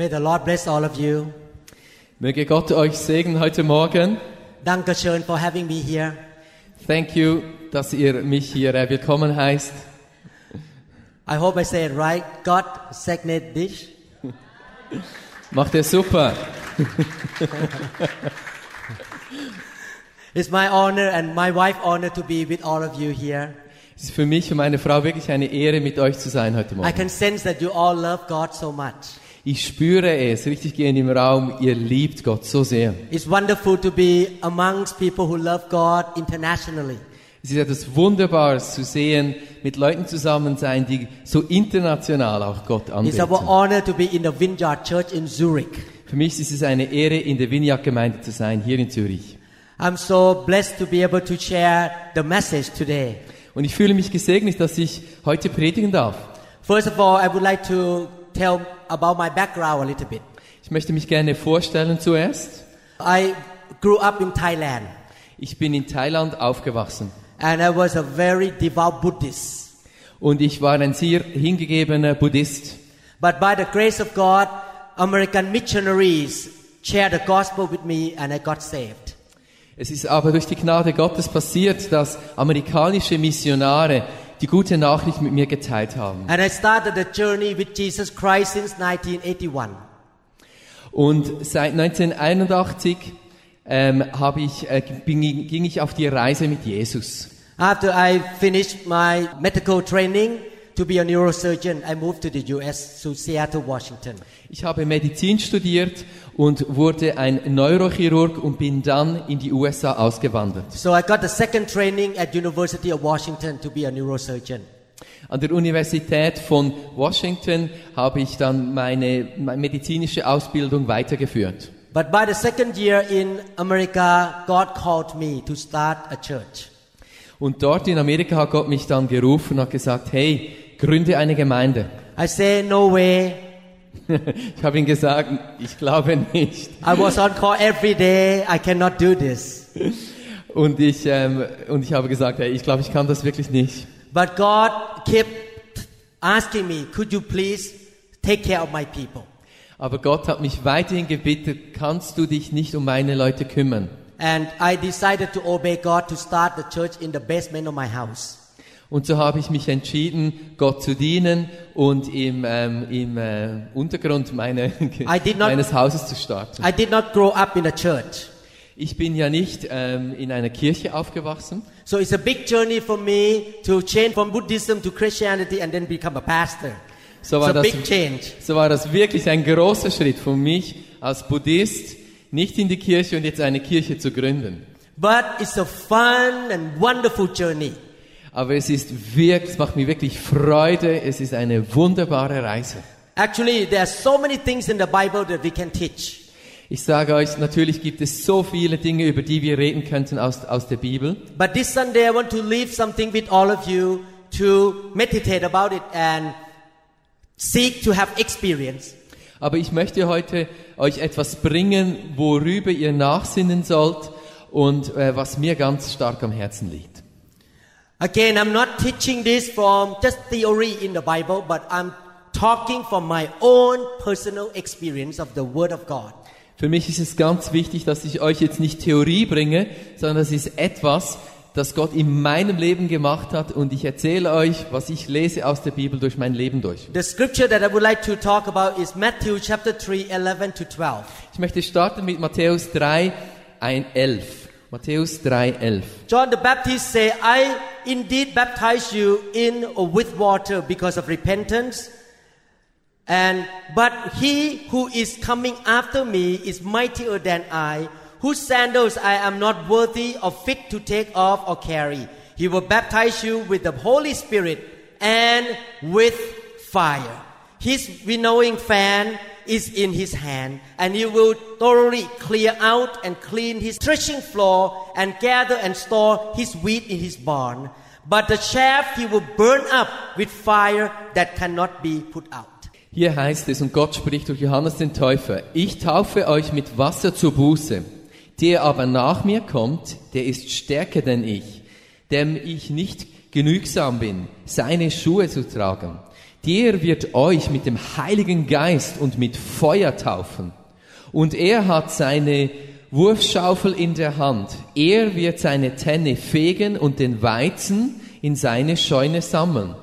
May the Lord bless all of you. Möge Gott euch segnen heute Morgen. Danke schön for having me here. Thank you, dass ihr mich hier äh, willkommen heißt. I hope I say it right. God segnet dich. Macht ihr super. It's my honor and my wife honor to be with all of you here. Es ist für mich und meine Frau wirklich eine Ehre, mit euch zu sein heute I Morgen. can sense that you all love God so much. Ich spüre es richtig gehend im Raum, ihr liebt Gott so sehr. It's wonderful to be amongst people who love God internationally. Es ist etwas Wunderbares zu sehen, mit Leuten zusammen sein, die so international auch Gott It's our anbeten. honor to be in the Vineyard Church in Zurich. Für mich ist es eine Ehre, in der Vineyard-Gemeinde zu sein, hier in Zürich. I'm so blessed to be able to share the message today. Und ich fühle mich gesegnet, dass ich heute predigen darf. First of all, I would like to tell about my background a little bit. Ich möchte mich gerne vorstellen zuerst. I grew up in Thailand Ich bin in Thailand aufgewachsen. and I was a very devout Buddhist. Und ich war ein sehr hingegebener Buddhist. But by the grace of God, American missionaries shared the gospel with me and I got saved. Es ist aber durch die Gnade Gottes passiert, dass amerikanische Missionare die gute Nachricht mit mir geteilt haben. And I started the journey with Jesus Christ since 1981. Und seit 1981 ähm, habe ich, äh, bin, ging ich auf die Reise mit Jesus. After I finished my medical training to be a neurosurgeon, I moved to the US to Seattle, Washington. Ich habe Medizin studiert und wurde ein Neurochirurg und bin dann in die USA ausgewandert. So I got the second training at University of Washington to be a neurosurgeon. An der Universität von Washington habe ich dann meine, medizinische Ausbildung weitergeführt. But by the second year in America, God called me to start a church. Und dort in Amerika hat Gott mich dann gerufen und hat gesagt, hey, gründe eine Gemeinde. I say, no way. Ich habe ihm gesagt, ich glaube nicht. I was on call every day. I cannot do this. Und ich, ähm, und ich habe gesagt, hey, ich glaube, ich kann das wirklich nicht. But God kept asking me, could you please take care of my people? Aber Gott hat mich weiterhin gebeten, kannst du dich nicht um meine Leute kümmern? And I decided to obey God to start the church in the basement of my house. Und so habe ich mich entschieden, Gott zu dienen und im, ähm, im äh, Untergrund meine, not- meines Hauses zu starten. I did not grow up in a church. Ich bin ja nicht ähm, in einer Kirche aufgewachsen. So it's a big journey for me to change from Buddhism to Christianity and then become a pastor. So It's war, a das, big change. so war das wirklich ein großer Schritt für mich als Buddhist, nicht in die Kirche und jetzt eine Kirche zu gründen. But it's a fun and wonderful journey. Aber es ist wirklich, es macht mir wirklich Freude. Es ist eine wunderbare Reise. Actually, there are so many things in the Bible that we can teach. Ich sage euch, natürlich gibt es so viele Dinge, über die wir reden könnten aus, aus der Bibel. But this Sunday, I want to leave something with all of you to meditate about it and seek to have experience. Aber ich möchte heute euch etwas bringen, worüber ihr nachsinnen sollt und äh, was mir ganz stark am Herzen liegt. Again, I'm not teaching this from just theory in the Bible, but I'm talking from my own personal experience of the Word of God. Für mich ist es ganz wichtig, dass ich euch jetzt nicht Theorie bringe, sondern das ist etwas, das Gott in meinem Leben gemacht hat und ich erzähle euch, was ich lese aus der Bibel durch mein Leben durch. The scripture that I would like to talk about is Matthew chapter 3, 11 to 12. Ich möchte starten mit Matthäus 3, 1, 11. Matthäus 3, 11. John the Baptist said, I indeed baptize you in or with water because of repentance. And but he who is coming after me is mightier than I, whose sandals I am not worthy or fit to take off or carry. He will baptize you with the Holy Spirit and with fire. His winnowing fan is in his hand, and he will thoroughly clear out and clean his threshing floor and gather and store his wheat in his barn. But the chaff he will burn up with fire that cannot be put out. Hier heißt es, und Gott spricht durch Johannes den Täufer, ich taufe euch mit Wasser zur Buße. Der aber nach mir kommt, der ist stärker denn ich, dem ich nicht genügsam bin, seine Schuhe zu tragen. Der wird euch mit dem Heiligen Geist und mit Feuer taufen. Und er hat seine Wurfschaufel in der Hand. Er wird seine Tenne fegen und den Weizen in seine Scheune sammeln.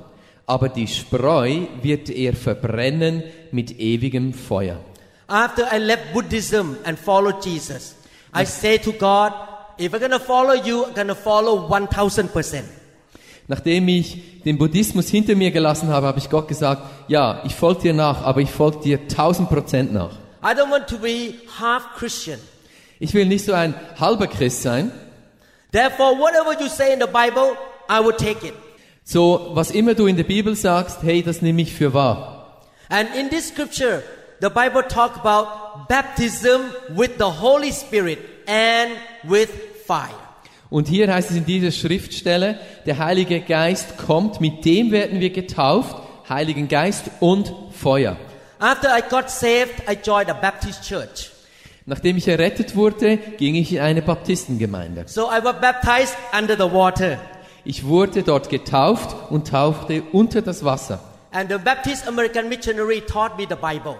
Aber die Spreu wird er verbrennen mit ewigem Feuer. After I left Buddhism and followed Jesus, I say to God, if I'm gonna follow you, I'm gonna follow 1000%. Nachdem ich den Buddhismus hinter mir gelassen habe, habe ich Gott gesagt, ja, ich folge dir nach, aber ich folge dir 1000 Prozent nach. I don't want to be half Christian. Ich will nicht so ein halber Christ sein. Therefore, whatever you say in the Bible, I will take it. So, was immer du in der Bibel sagst, hey, das nehme ich für wahr. And in this scripture, the Bible talk about baptism with the Holy Spirit and with fire. Und hier heißt es in dieser Schriftstelle, der Heilige Geist kommt, mit dem werden wir getauft, Heiligen Geist und Feuer. After I got saved, I joined a Baptist church. Nachdem ich errettet wurde, ging ich in eine Baptistengemeinde. So I was baptized under the water. Ich wurde dort getauft und tauchte unter das Wasser. And the Baptist American missionary taught me the Bible.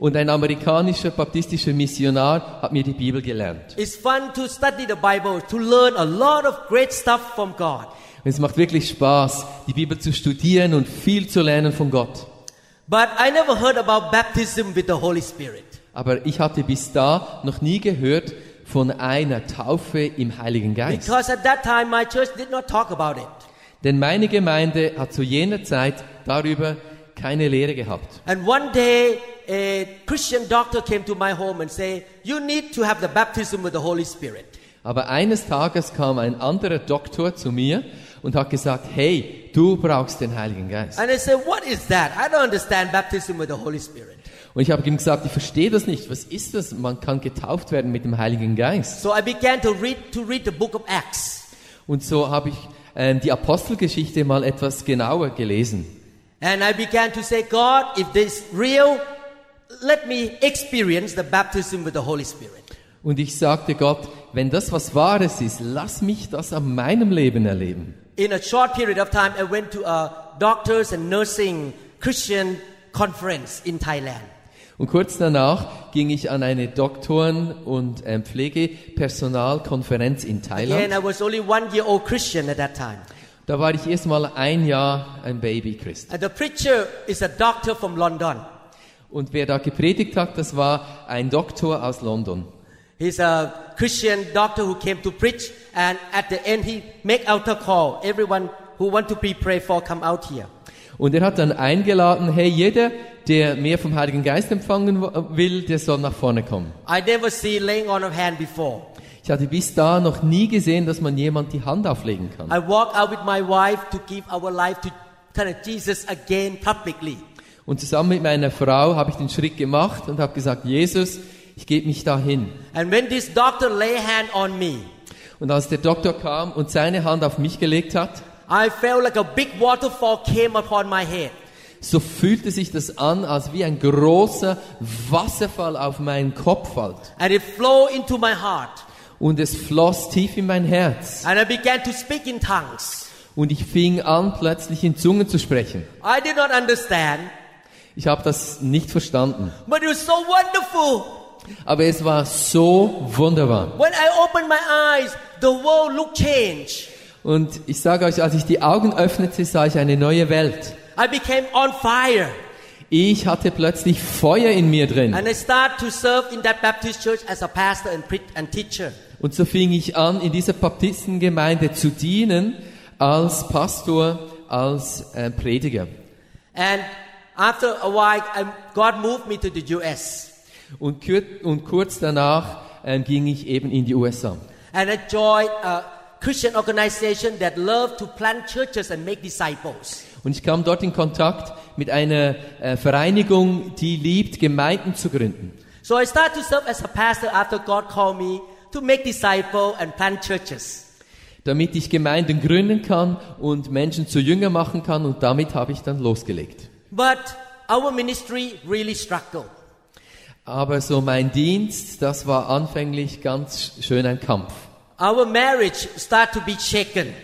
Und ein amerikanischer baptistischer Missionar hat mir die Bibel gelernt. It's fun to study the Bible, to learn a lot of great stuff from God. Und es macht wirklich Spaß, die Bibel zu studieren und viel zu lernen von Gott. But I never heard about baptism with the Holy Spirit. Aber ich hatte bis da noch nie gehört von einer Taufe im Heiligen Geist. Because at that time my church did not talk about it. Denn meine Gemeinde hat zu jener Zeit darüber keine Lehre gehabt. And one day a Christian doctor came to my home and said, you need to have the baptism with the Holy Spirit. Aber eines Tages kam ein anderer Doktor zu mir und hat gesagt, hey, du brauchst den Heiligen Geist. And I said, what is that? I don't understand baptism with the Holy Spirit. Und ich habe ihm gesagt, ich verstehe das nicht. Was ist das? Man kann getauft werden mit dem Heiligen Geist. So I began to read to read the book of Acts. Und so habe ich ähm, die Apostelgeschichte mal etwas genauer gelesen. And I began to say, God, if this is real, let me experience the baptism with the Holy Spirit. Und ich sagte Gott, wenn das was Wahres ist, lass mich das an meinem Leben erleben. In a short period of time, I went to a doctors and nursing Christian conference in Thailand. Und kurz danach ging ich an eine Doktoren- und ähm, Pflegepersonalkonferenz in Again, Thailand. I was only one year old Christian at that time. Da war ich erst mal ein Jahr ein Babychrist. And the preacher is a doctor from London. Und wer da gepredigt hat, das war ein Doktor aus London. He's a Christian doctor who came to preach, and at the end he make altar call. Everyone who want to be prayed for, come out here. Und er hat dann eingeladen, hey, jeder, der mehr vom Heiligen Geist empfangen will, der soll nach vorne kommen. I never see laying on of hand before. Ich hatte bis da noch nie gesehen, dass man jemand die Hand auflegen kann. I walk out with my wife to give our life to kind of Jesus again publicly. Und zusammen mit meiner Frau habe ich den Schritt gemacht und habe gesagt, Jesus, ich gebe mich dahin. And when this doctor lay hand on me, Und als der Doktor kam und seine Hand auf mich gelegt hat, I felt like a big waterfall came upon my head. so fühlte sich das an, als wie ein großer Wasserfall auf meinen Kopf fällt. And it flowed into my heart. Und es floss tief in mein Herz. And I began to speak in tongues. Und ich fing an, plötzlich in Zungen zu sprechen. I did not understand, Ich habe das nicht verstanden. but it was so wonderful. Aber es war so wunderbar. When I opened my eyes, the world looked changed. Und ich sage euch, als ich die Augen öffnete, sah ich eine neue Welt. I became on fire. Ich hatte plötzlich Feuer in mir drin. And I started to serve in that Baptist church as a pastor and, and teacher. Und so fing ich an, in dieser Baptistengemeinde zu dienen, als Pastor, als äh, Prediger. And after a while, God moved me to the US. Und kurz danach ähm, ging ich eben in die USA. And I joined a Christian organization that loved to plant churches and make disciples. Und ich kam dort in Kontakt mit einer äh, Vereinigung, die liebt, Gemeinden zu gründen. So I started to serve as a pastor after God called me to make disciples and plant churches. damit ich Gemeinden gründen kann und Menschen zu Jünger machen kann und damit habe ich dann losgelegt. But our ministry really struggled. Aber so mein Dienst, das war anfänglich ganz schön ein Kampf. Our marriage started to be shaken.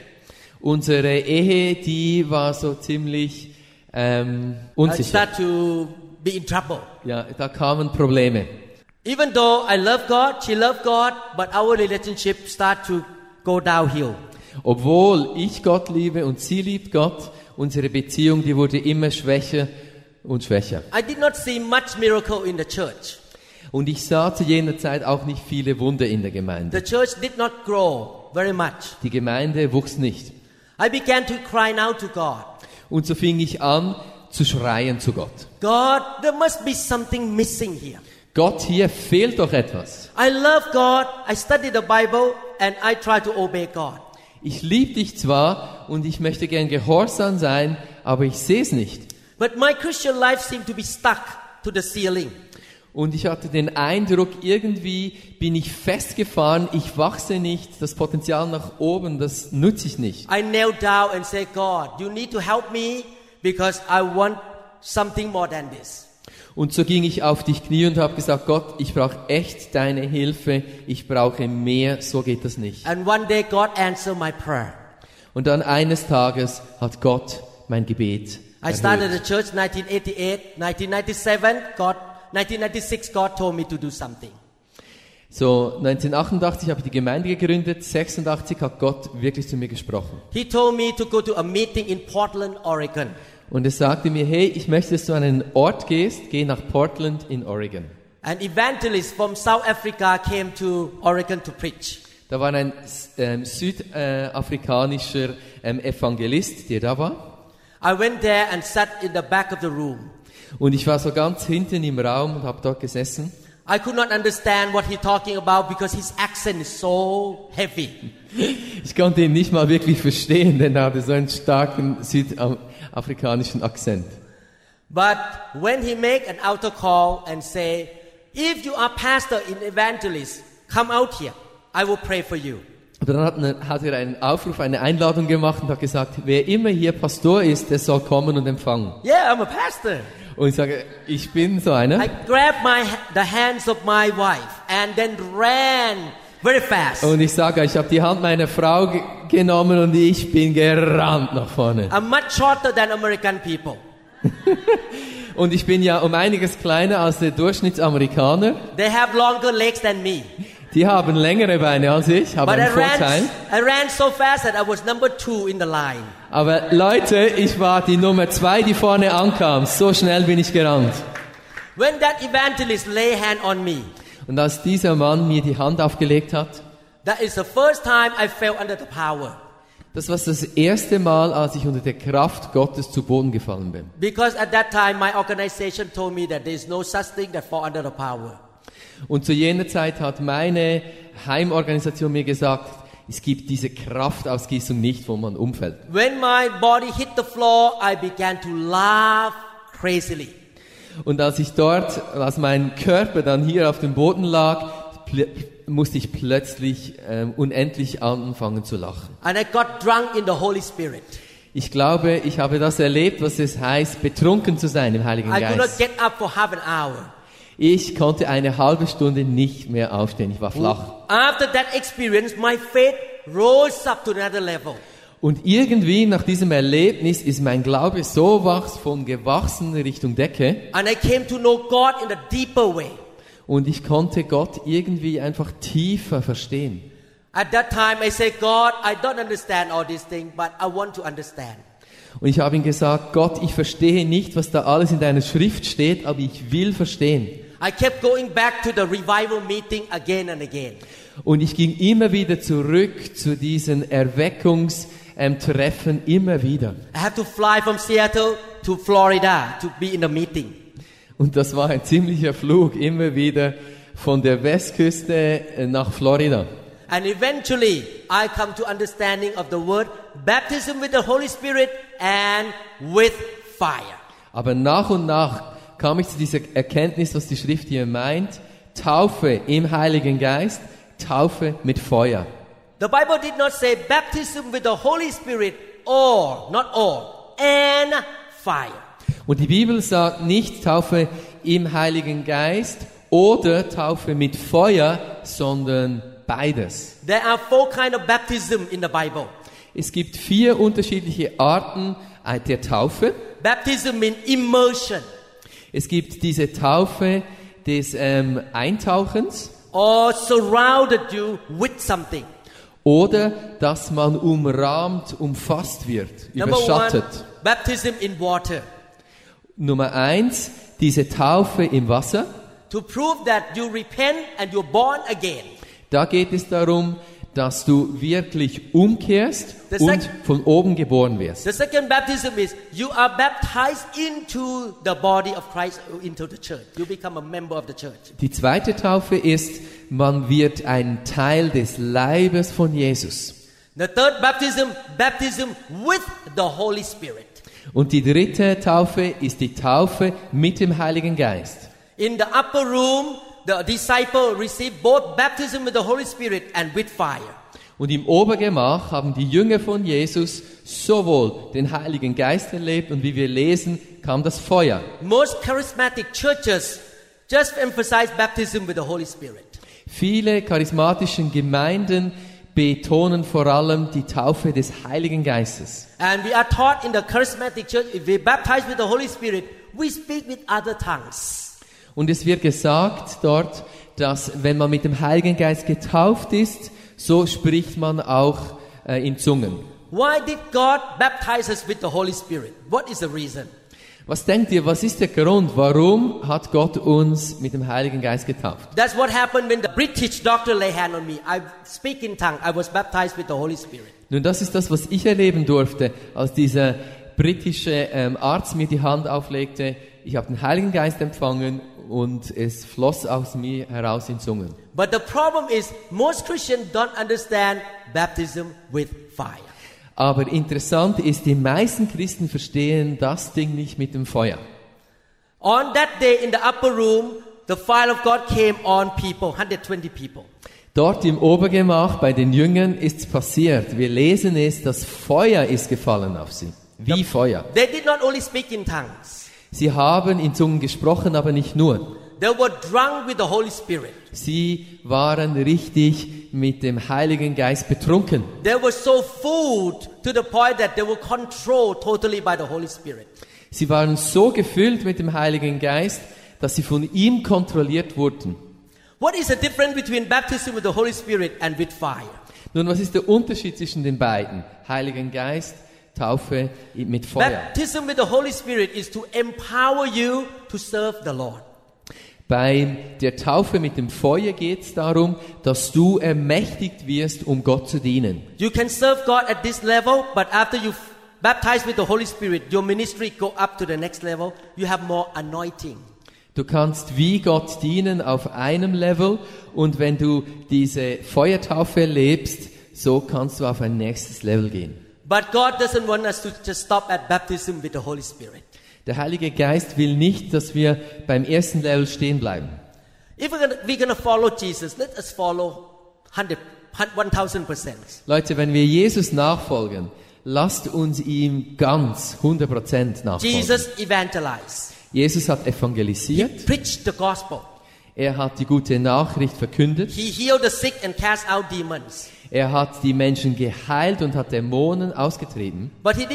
Unsere Ehe, die war so ziemlich ähm, unsicher. started to be in trouble. Ja, da kamen Probleme. Even though I love God, she loved God, but our relationship started to go downhill. Obwohl ich Gott liebe und sie liebt Gott, unsere Beziehung, die wurde immer schwächer und schwächer. I did not see much miracle in the church. Und ich sah zu jener Zeit auch nicht viele Wunder in der The Gemeinde. church did not grow very much. Die Gemeinde wuchs nicht. I began to cry out to God. Und so fing ich an zu schreien zu Gott. God, there must be something missing here. Gott, hier fehlt doch etwas. I love God. I study the Bible and I try to obey God. Ich liebe dich zwar und ich möchte gern gehorsam sein, aber ich sehe es nicht. But my Christian life seemed to be stuck to the ceiling. Und ich hatte den Eindruck, irgendwie bin ich festgefahren, ich wachse nicht, das Potenzial nach oben, das nutze ich nicht. I knelt down and said, God, you need to help me because I want something more than this. Und so ging ich auf die Knie und habe gesagt, Gott, ich brauche echt deine Hilfe, ich brauche mehr, so geht das nicht. And one day God answered my prayer. Und dann eines Tages hat Gott mein Gebet I started the church 1988, 1997, God, 1996, God told me to do something. So, 1988 habe ich die Gemeinde gegründet, 86 hat Gott wirklich zu mir gesprochen. He told me to go to a meeting in Portland, Oregon. Und er sagte mir, hey, ich möchte, dass du an einen Ort gehst, geh nach Portland in Oregon. An evangelist from South Africa came to Oregon to preach. Da war ein ähm, südafrikanischer ähm, Evangelist, der da war. I went there and sat in the back of the room. Und ich war so ganz hinten im Raum und habe dort gesessen. I could not understand what he talking about because his accent is so heavy. Ich konnte ihn nicht mal wirklich verstehen, denn er hatte so einen starken südafrikanischen Akzent. But when he make an altar call and say, if you are pastor in evangelist, come out here. I will pray for you. Aber dann hat, eine, hat er einen Aufruf, eine Einladung gemacht und hat gesagt, wer immer hier Pastor ist, der soll kommen und empfangen. Yeah, I'm a pastor. Und ich sage, ich bin so einer. I grabbed my the hands of my wife and then ran very fast. Und ich sage, ich habe die Hand meiner Frau ge genommen und ich bin gerannt nach vorne. I'm much shorter than American people. Und ich bin ja um einiges kleiner als der Durchschnittsamerikaner. They have longer legs than me. Die haben längere Beine als ich, haben But I einen Vorteil. ran, I ran so fast that I was number two in the line. Aber Leute, ich war die Nummer zwei, die vorne ankam. So schnell bin ich gerannt. When that evangelist lay hand on me, Und als dieser Mann mir die Hand aufgelegt hat, that is the first time I fell under the power. das war das erste Mal, als ich unter der Kraft Gottes zu Boden gefallen bin. Because at that time my organization told me that there is no such thing that fall under the power. Und zu jener Zeit hat meine Heimorganisation mir gesagt, es gibt diese Kraftausgießung nicht, wo man umfällt. When my body hit the floor, I began to laugh crazily. Und als ich dort, als mein Körper dann hier auf dem Boden lag, musste ich plötzlich ähm, unendlich anfangen zu lachen. And I got drunk in the Holy Spirit. Ich glaube, ich habe das erlebt, was es heißt, betrunken zu sein im Heiligen I could not Geist. get up for half an hour. Ich konnte eine halbe Stunde nicht mehr aufstehen. Ich war flach. After that experience, my faith rose up to another level. Und irgendwie nach diesem Erlebnis ist mein Glaube so wachs von gewachsen Richtung Decke. And I came to know God in a deeper way. Und ich konnte Gott irgendwie einfach tiefer verstehen. At that time, I said, God, I don't understand all these things, but I want to understand. Und ich habe ihm gesagt, Gott, ich verstehe nicht, was da alles in deiner Schrift steht, aber ich will verstehen. I kept going back to the revival meeting again and again. Und ich ging immer wieder zurück zu diesen Erweckungstreffen, immer wieder. I had to fly from Seattle to Florida to be in the meeting. Und das war ein ziemlicher Flug, immer wieder von der Westküste äh, nach Florida. And eventually, I come to understanding of the word baptism with the Holy Spirit and with fire. Aber nach und nach kam ich zu dieser Erkenntnis, was die Schrift hier meint. Taufe im Heiligen Geist, Taufe mit Feuer. The Bible did not say baptism with the Holy Spirit or, not or, and fire. Und die Bibel sagt nicht Taufe im Heiligen Geist oder Taufe mit Feuer, sondern beides. There are four kind of baptism in the Bible. Es gibt vier unterschiedliche Arten der Taufe. Baptism means immersion Es gibt diese Taufe des ähm, Eintauchens or surrounded you with something. oder dass man umrahmt, umfasst wird, Number one, überschattet. baptism in water. Nummer eins, diese Taufe im Wasser. To prove that you repent and you're born again. Da geht es darum, dass du wirklich umkehrst The und sec- von oben geboren wirst. The second baptism is you are baptized into the body of Christ, into the church. You become a member of the church. Die zweite Taufe ist, man wird ein Teil des Leibes von Jesus. The third baptism, baptism with the Holy Spirit. Und die dritte Taufe ist die Taufe mit dem Heiligen Geist. In the upper room, the disciple received both baptism with the Holy Spirit and with fire. Und im Obergemach haben die Jünger von Jesus sowohl den Heiligen Geist erlebt und wie wir lesen, kam das Feuer. Most charismatic churches just emphasize baptism with the Holy Spirit. Viele charismatischen Gemeinden betonen vor allem die Taufe des Heiligen Geistes. And we are taught in the charismatic church, if we baptize with the Holy Spirit, we speak with other tongues. Und es wird gesagt dort, dass wenn man mit dem Heiligen Geist getauft ist, so spricht man auch äh, in Zungen. Why did God baptize us with the Holy Spirit? What is the reason? Was denkt ihr, was ist der Grund? Warum hat Gott uns mit dem Heiligen Geist getauft? That's what happened when the British doctor lay hand on me. I speak in tongue. I was baptized with the Holy Spirit. Nun, das ist das, was ich erleben durfte, als dieser britische ähm, Arzt mir die Hand auflegte. Ich habe den Heiligen Geist empfangen und es floss aus mir heraus in Zungen. But the problem is most Christians don't understand baptism with fire. Aber interessant ist, die meisten Christen verstehen das Ding nicht mit dem Feuer. On that day in the upper room, the fire of God came on people, 120 people. Dort im Obergemach bei den Jüngern ist's passiert. Wir lesen es, das Feuer ist gefallen auf sie. Wie Feuer. They did not only speak in tongues. Sie haben in Zungen gesprochen, aber nicht nur. They were drunk with the Holy Spirit. Sie waren richtig mit dem Heiligen Geist betrunken. They were so full to the point that they were controlled totally by the Holy Spirit. Sie waren so gefüllt mit dem Heiligen Geist, dass sie von ihm kontrolliert wurden. What is the difference between baptism with the Holy Spirit and with fire? Nun, was ist der Unterschied zwischen den beiden? Heiligen Geist, Taufe mit Feuer. Baptism with the Holy Spirit is to empower you to serve the Lord. Bei der Taufe mit dem Feuer geht es darum, dass du ermächtigt wirst, um Gott zu dienen. You can serve God at this level, but after you baptized with the Holy Spirit, your ministry go up to the next level. You have more anointing. Du kannst wie Gott dienen auf einem Level und wenn du diese Feuertaufe erlebst, so kannst du auf ein nächstes Level gehen. But God doesn't want us to just stop at baptism with the Holy Spirit. Der Heilige Geist will nicht, dass wir beim ersten Level stehen bleiben. If we're gonna, we're gonna follow Jesus, let us follow 100, 1000 percent. Leute, wenn wir Jesus nachfolgen, lasst uns ihm ganz 100% nachfolgen. Jesus evangelized. Jesus hat evangelisiert, Preached the gospel. er hat die gute Nachricht verkündet, He healed the sick and cast out demons. Er hat die Menschen geheilt und hat Dämonen ausgetrieben. Gospel.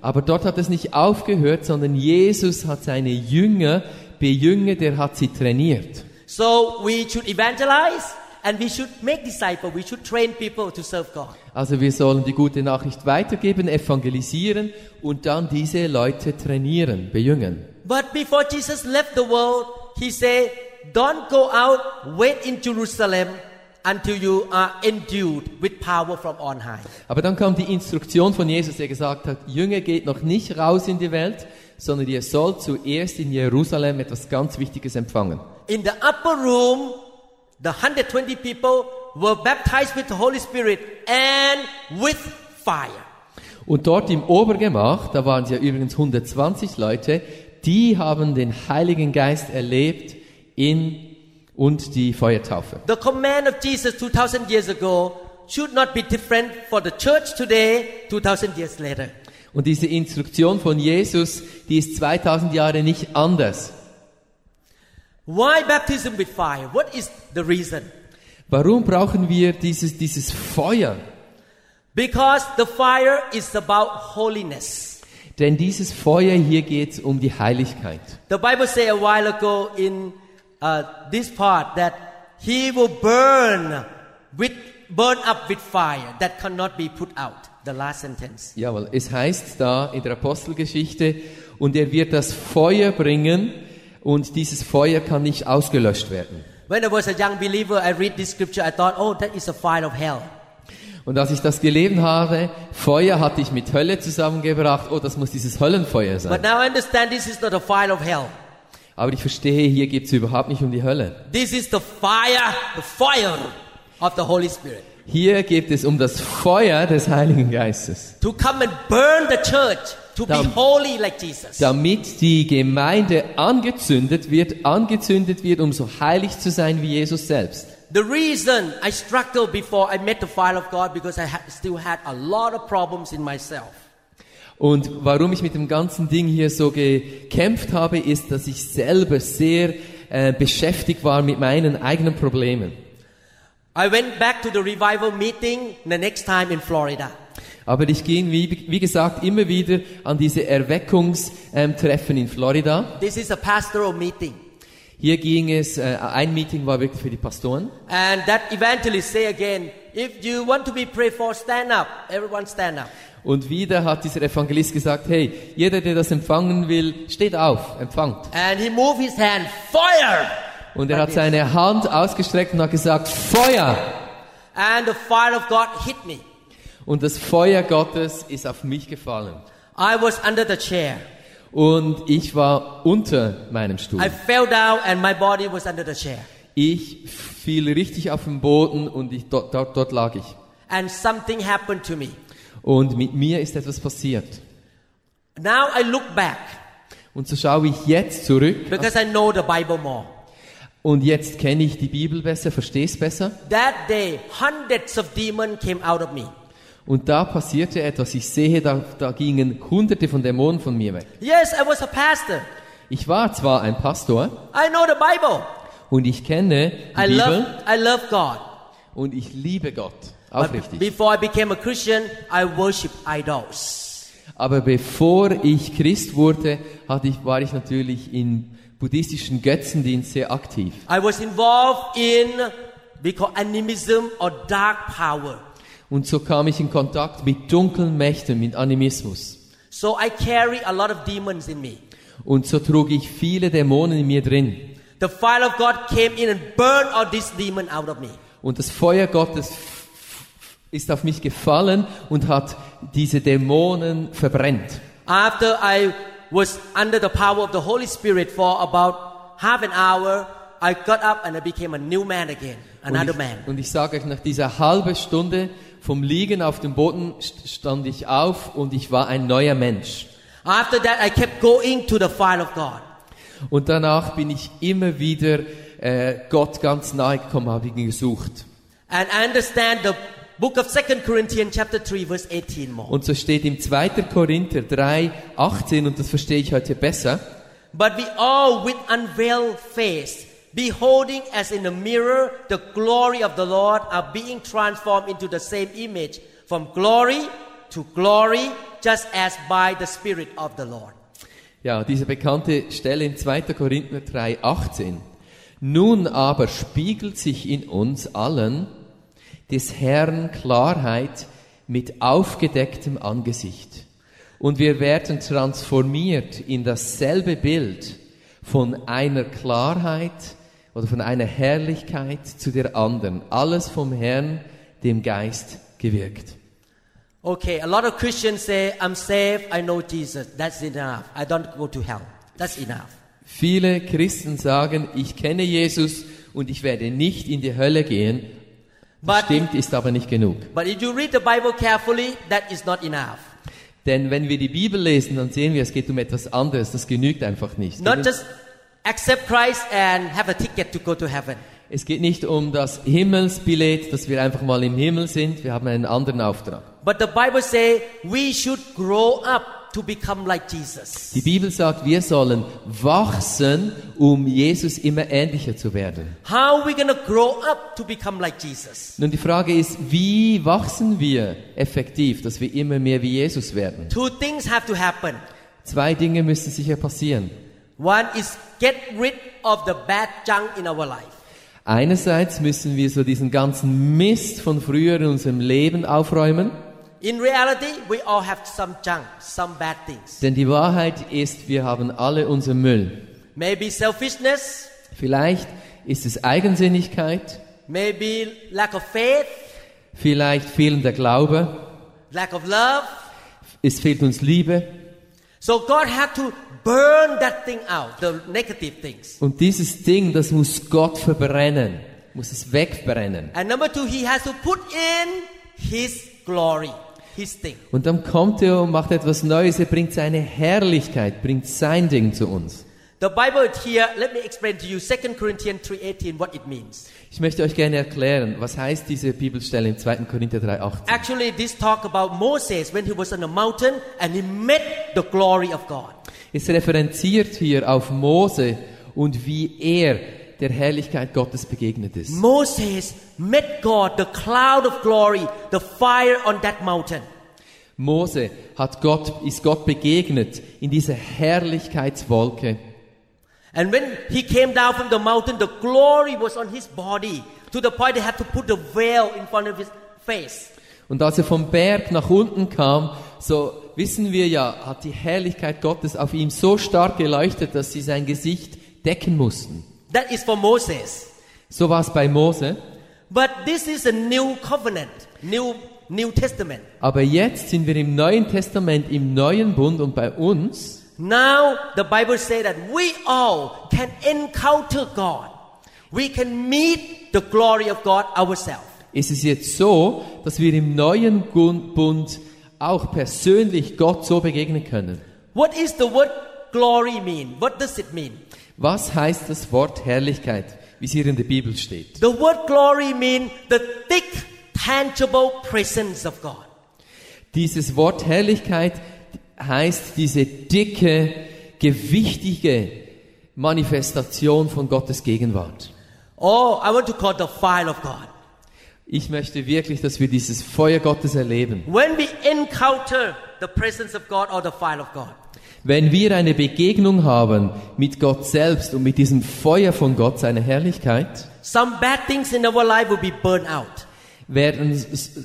Aber dort hat es nicht aufgehört, sondern Jesus hat seine Jünger bejüngert, er hat sie trainiert. So we should evangelize and we should make disciples. We should train people to serve God. Also wir sollen die gute Nachricht weitergeben, evangelisieren und dann diese Leute trainieren, bejüngern. But before Jesus left the world, he said, Don't go out, wait in Jerusalem until you are endued with power from on high. Aber dann kam die Instruktion von Jesus, der gesagt hat, Jünger geht noch nicht raus in die Welt, sondern ihr sollt zuerst in Jerusalem etwas ganz Wichtiges empfangen. in the upper room, the 120 people were baptized with the Holy Spirit and with fire. Und dort im Obergemach, da waren es ja übrigens 120 Leute, die haben den Heiligen Geist erlebt in und die Feuertaufe. The command of Jesus 2000 years ago should not be different for the church today 2000 years later. Und diese Instruktion von Jesus, die ist 2000 Jahre nicht anders. Why baptism with fire? What is the reason? Warum brauchen wir dieses, dieses Feuer? Because the fire is about holiness. Denn dieses Feuer hier geht um die Heiligkeit. The Bible say a while ago in uh, this part that he will burn with burn up with fire that cannot be put out. The last sentence. Jawohl, es heißt da in der Apostelgeschichte, und er wird das Feuer bringen, und dieses Feuer kann nicht ausgelöscht werden. When I was a young believer, I read this scripture. I thought, oh, that is a fire of hell. Und als ich das gelesen habe, Feuer hatte ich mit Hölle zusammengebracht, oh, das muss dieses Höllenfeuer But sein. now I understand this is not a fire of hell. Aber ich verstehe, hier geht es überhaupt nicht um die Hölle. This is the fire, the fire of the Holy Spirit Hier geht es um das Feuer des Heiligen Geistes, to come and burn the church to be holy like Jesus. damit die Gemeinde angezündet wird, angezündet wird, um so heilig zu sein wie Jesus selbst. The reason I struggled before I met the fire of God because I still had a lot of problems in myself. Und warum ich mit dem ganzen Ding hier so gekämpft habe, ist, dass ich selber sehr äh, beschäftigt war mit meinen eigenen Problemen. I went back to the revival meeting the next time in Florida. Aber ich ging, wie, wie gesagt, immer wieder an diese Erweckungstreffen in Florida. This is a pastoral meeting. Hier ging es, äh, ein Meeting war wirklich für die Pastoren. And that evangelist say again, if you want to be prayed for, stand up. Everyone stand up. Und wieder hat dieser Evangelist gesagt, hey, jeder, der das empfangen will, steht auf, empfangt. And he moved his hand, fire! Und er hat seine Hand ausgestreckt und hat gesagt, Feuer! And the fire of God hit me. Und das Feuer Gottes ist auf mich gefallen. I was under the chair. Und ich war unter meinem Stuhl. I fell down and my body was under the chair. Ich fiel richtig auf den Boden und ich, dort, dort, dort lag ich. And something happened to me. Und mit mir ist etwas passiert. Now I look back Und so schaue ich jetzt zurück because I know the Bible more. und jetzt kenne ich die Bibel besser, verstehe es besser. That day, hundreds of demons came out of me. Und da passierte etwas. Ich sehe, da, da gingen hunderte von Dämonen von mir weg. Yes, I was a pastor. Ich war zwar ein Pastor I know the Bible. und ich kenne die I Bibel love, I love God. und ich liebe Gott. Aufrichtig. before I became a Christian, I worship idols. Aber bevor ich Christ wurde, hatte ich, war ich natürlich in buddhistischen Götzendienst sehr aktiv. I was involved in we call animism or dark power. Und so kam ich in Kontakt mit dunklen Mächten, mit Animismus. So I carry a lot of demons in me. Und so trug ich viele Dämonen in mir drin. The fire of God came in and burned all these demons out of me. Und das Feuer Gottes ist auf mich gefallen und hat diese Dämonen verbrennt. After I was under the power of the Holy Spirit for about half an hour, I got up and I became a new man again, Und another ich, man. und ich sage euch, nach dieser halben Stunde vom Liegen auf dem Boden st- stand ich auf und ich war ein neuer Mensch. After that, I kept going to the fire of God. Und danach bin ich immer wieder äh, Gott ganz nahe gekommen, habe ihn gesucht. And I understand the book of Second Corinthians chapter 3 verse 18 more. Und so steht im 2. Korinther 3, 18, und das verstehe ich heute besser. But we all with unveiled face, beholding as in a mirror the glory of the Lord, are being transformed into the same image from glory to glory, just as by the Spirit of the Lord. Ja, diese bekannte Stelle in 2. Korinther 3, 18. Nun aber spiegelt sich in uns allen des Herrn Klarheit mit aufgedecktem Angesicht. Und wir werden transformiert in dasselbe Bild von einer Klarheit oder von einer Herrlichkeit zu der anderen. Alles vom Herrn, dem Geist gewirkt. Okay, a lot of Christians say, I'm saved, I know Jesus. That's enough. I don't go to hell. That's enough. Viele Christen sagen, ich kenne Jesus und ich werde nicht in die Hölle gehen. But, stimmt, ist aber nicht genug. but if you read the Bible carefully, that is not enough. Denn wenn wir die Bibel lesen, dann sehen wir, es geht um etwas anderes. Das genügt einfach nicht. Not just accept Christ and have a ticket to go to heaven. Es geht nicht um das Himmelsbillett, dass wir einfach mal im Himmel sind. Wir haben einen anderen Auftrag. But the Bible say we should grow up to become like Jesus. Die Bibel sagt, wir sollen wachsen, um Jesus immer ähnlicher zu werden. How are we to grow up to become like Jesus? Nun die Frage ist, wie wachsen wir effektiv, dass wir immer mehr wie Jesus werden? Two things have to happen. Zwei Dinge müssen sicher passieren. One is get rid of the bad junk in our life. Einerseits müssen wir so diesen ganzen Mist von früher in unserem Leben aufräumen, In reality, we all have some junk, some bad things. denn die Wahrheit ist, wir haben alle unseren Müll. Maybe selfishness, Vielleicht ist es Eigensinnigkeit, maybe lack of faith, vielleicht fehlender Glaube, lack of love. es fehlt uns Liebe. So God had to burn that thing out, the negative things. Und dieses Ding, das muss Gott verbrennen, muss es wegbrennen. And number two, He has to put in His glory. Und dann kommt er und macht etwas Neues, er bringt seine Herrlichkeit, bringt sein Ding zu uns. The Bible here, let me explain to you 2 Corinthians 3.18 what it means. Ich möchte euch gerne erklären, was heißt diese Bibelstelle im 2. Korinther 3,18. Actually, this talk about Moses when he was on the mountain and he met the glory of God. Es referenziert hier auf Mose und wie er der Herrlichkeit Gottes begegnet ist. Moses met God, the cloud of glory, the fire on that mountain. Mose hat Gott, ist Gott begegnet in dieser Herrlichkeitswolke. And when he came down from the mountain, the glory was on his body to the point they had to put the veil in front of his face. Und als er vom Berg nach unten kam, so wissen wir ja, hat die Herrlichkeit Gottes auf ihm so stark geleuchtet, dass sie sein Gesicht decken mussten. That is for Moses. So war es bei Mose. But this is a new covenant, new New Testament. Aber jetzt sind wir im Neuen Testament, im Neuen Bund und bei uns Now the Bible says that we all can encounter God. We can meet the glory of God ourselves. ist es jetzt so, dass wir im Neuen Bund auch persönlich Gott so begegnen können. What is the word glory mean? What does it mean? Was heißt das Wort Herrlichkeit, wie es hier in der Bibel steht? The word glory mean the thick, tangible presence of God. Dieses Wort Herrlichkeit heißt diese dicke, gewichtige Manifestation von Gottes Gegenwart. Oh, I want to call the fire of God. Ich möchte wirklich, dass wir dieses Feuer Gottes erleben. When we encounter the presence of God or the fire of God, Wenn wir eine Begegnung haben mit Gott selbst und mit diesem Feuer von Gott, seiner Herrlichkeit, some bad things in our life will be burned out. werden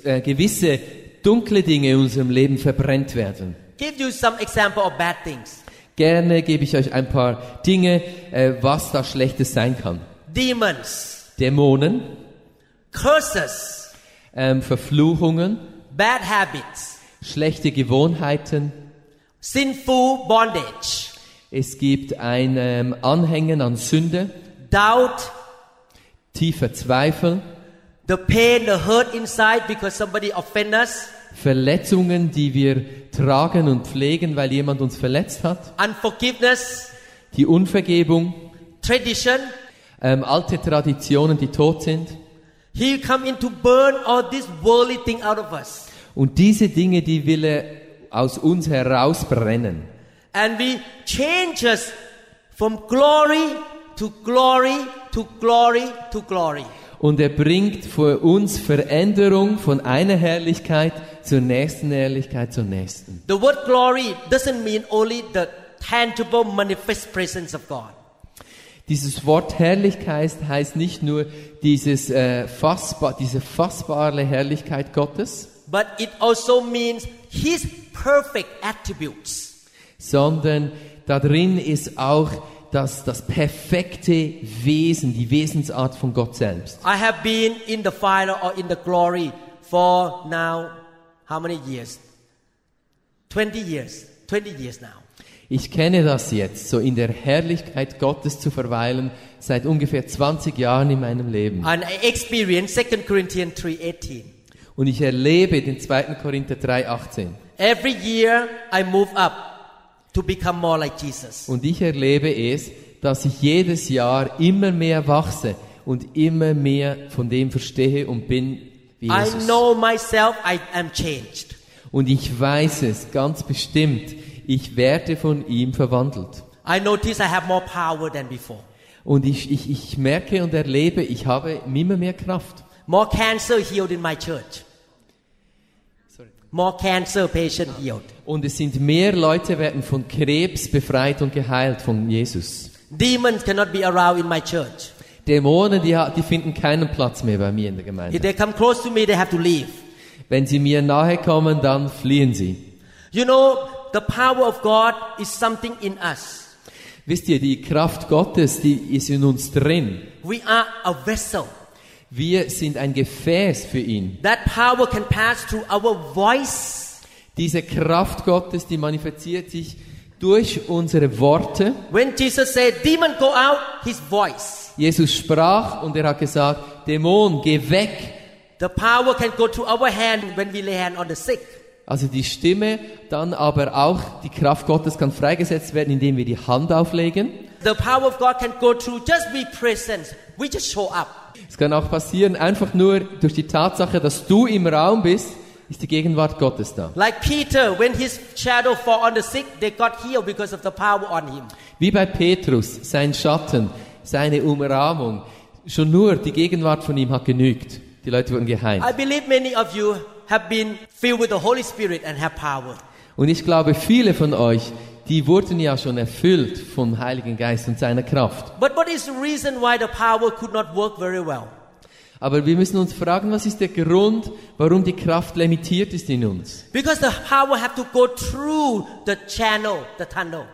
äh, gewisse dunkle Dinge in unserem Leben verbrennt werden. Give you some example of bad things. Gerne gebe ich euch ein paar Dinge, äh, was da Schlechtes sein kann. Demons, Dämonen, curses, ähm, Verfluchungen, bad habits, schlechte Gewohnheiten. sinful bondage, Es gibt ein ähm, Anhängen an Sünde, doubt, tiefer Zweifel, the pain, the hurt inside because somebody offended us, Verletzungen, die wir tragen und pflegen, weil jemand uns verletzt hat, unforgiveness, die Unvergebung, tradition. ähm, alte Traditionen, die tot sind. He come in to burn all this worldly thing out of us. Und diese Dinge, die will er aus uns herausbrennen. And we change us from glory to glory to glory to glory. Und er bringt für uns Veränderung von einer Herrlichkeit zur nächsten Herrlichkeit zur nächsten. The word glory doesn't mean only the tangible manifest presence of God. Dieses Wort Herrlichkeit heißt nicht nur dieses, äh, fassbar, diese fassbare Herrlichkeit Gottes, But it also means His perfect attributes. sondern da drin ist auch das, das perfekte Wesen, die Wesensart von Gott selbst. I have been in the fire or in the glory for now how many years? 20 years. 20 years now. Ich kenne das jetzt, so in der Herrlichkeit Gottes zu verweilen, seit ungefähr 20 Jahren in meinem Leben. And I experience 2 Corinthians 3:18. Und ich erlebe den 2. Korinther 3,18. Every year I move up to become more like Jesus. Und ich erlebe es, dass ich jedes Jahr immer mehr wachse und immer mehr von dem verstehe und bin wie I Jesus. know myself I am changed. Und ich weiß es ganz bestimmt, ich werde von ihm verwandelt. I notice I have more power than before. Und ich, ich, ich merke und erlebe, ich habe immer mehr Kraft. More cancer healed in my church. More cancer patient healed. Und es sind mehr Leute werden von Krebs befreit und geheilt von Jesus. Demons cannot be around in my church. Dämonen, die, die finden keinen Platz mehr bei mir in der If Gemeinde. they come close to me, they have to leave. Wenn sie mir nahe kommen, dann fliehen sie. You know, the power of God is something in us. Wisst ihr, die Kraft Gottes, die ist in uns drin. We are a vessel. Wir sind ein Gefäß für ihn. That power can pass through our voice. Diese Kraft Gottes, die manifestiert sich durch unsere Worte. When Jesus said, demon go out, his voice. Jesus sprach und er hat gesagt, Dämon, geh weg. The power can go to our hand when we lay hand on the sick. Also die Stimme, dann aber auch die Kraft Gottes kann freigesetzt werden, indem wir die Hand auflegen. The power of God can go through just be present. We just show up. Es kann auch passieren, einfach nur durch die Tatsache, dass du im Raum bist, ist die Gegenwart Gottes da. Like Peter, when his shadow fall on the sick, they got healed because of the power on him. Wie bei Petrus, sein Schatten, seine Umrahmung, schon nur die Gegenwart von ihm hat genügt. Die Leute wurden geheilt. I believe many of you have been filled with the Holy Spirit and have power. Und ich glaube, viele von euch, die wurden ja schon erfüllt vom Heiligen Geist und seiner Kraft. But what is the reason why the power could not work very well? Aber wir müssen uns fragen, was ist der Grund, warum die Kraft limitiert ist in uns? Because the power have to go through the channel, the tunnel.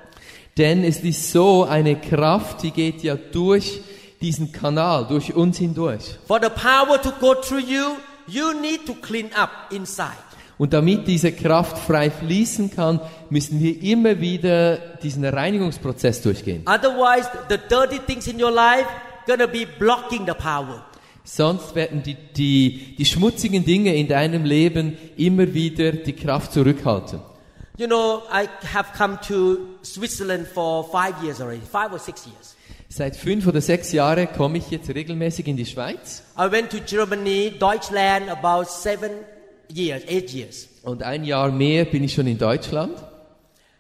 Denn es ist so, eine Kraft, die geht ja durch diesen Kanal, durch uns hindurch. For the power to go through you, you need to clean up inside. Und damit diese Kraft frei fließen kann, müssen wir immer wieder diesen Reinigungsprozess durchgehen. Otherwise, the dirty things in your life gonna be blocking the power. Sonst werden die, die, die schmutzigen Dinge in deinem Leben immer wieder die Kraft zurückhalten. You know, I have come to Switzerland for five years already, five or six years. Seit fünf oder sechs Jahren komme ich jetzt regelmäßig in die Schweiz. I went to Germany, Deutschland about seven years, eight years. Und ein Jahr mehr bin ich schon in Deutschland.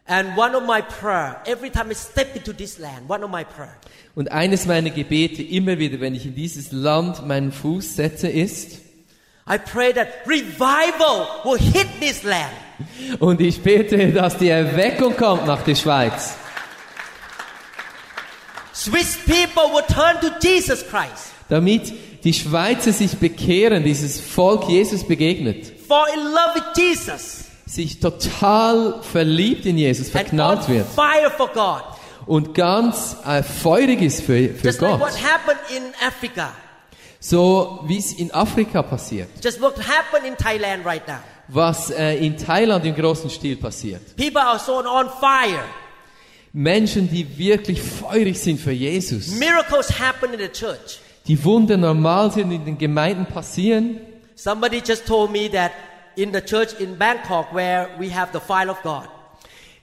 And one of my prayer, every time I step into this land, one of my prayer, Und eines meiner Gebete immer wieder, wenn ich in dieses Land meinen Fuß setze, ist, I pray that revival will hit this land. und ich bete, dass die Erweckung kommt nach der Schweiz. Swiss people will turn to Jesus Christ, Damit die Schweizer sich bekehren, dieses Volk Jesus begegnet. Fall in love with Jesus, sich total verliebt in Jesus, verknallt wird fire for God. und ganz äh, feurig ist für, für Just like Gott. what happened in Africa, So wie es in Afrika passiert, just what happened in Thailand right now. was äh, in Thailand im großen Stil passiert. People are so on fire. Menschen, die wirklich feurig sind für Jesus, Miracles happen in the church. die Wunder normal sind in den Gemeinden passieren. Somebody just told me that in the church in Bangkok, where we have the fire of God,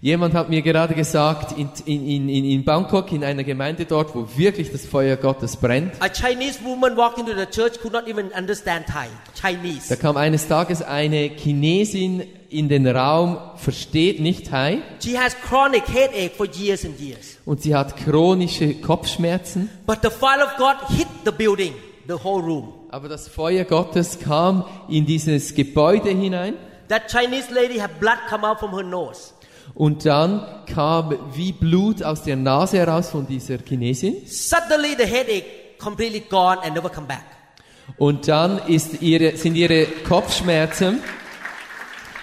Jemand hat mir gerade gesagt, in, in, in, in Bangkok, in einer Gemeinde dort, wo wirklich das Feuer Gottes brennt, a Chinese woman walked into the church could not even understand Thai. Chinese. da kam eines Tages eine Chinesin in den Raum, versteht nicht Thai, She has chronic headache for years and years. und sie hat chronische Kopfschmerzen. But the fire of God hit the building, the whole room. Aber das Feuer Gottes kam in dieses Gebäude hinein That Chinese lady had blood come out from her nose. und dann kam wie Blut aus der Nase heraus von dieser Chinesin Suddenly the headache completely gone and never come back. und dann ihre, sind ihre Kopfschmerzen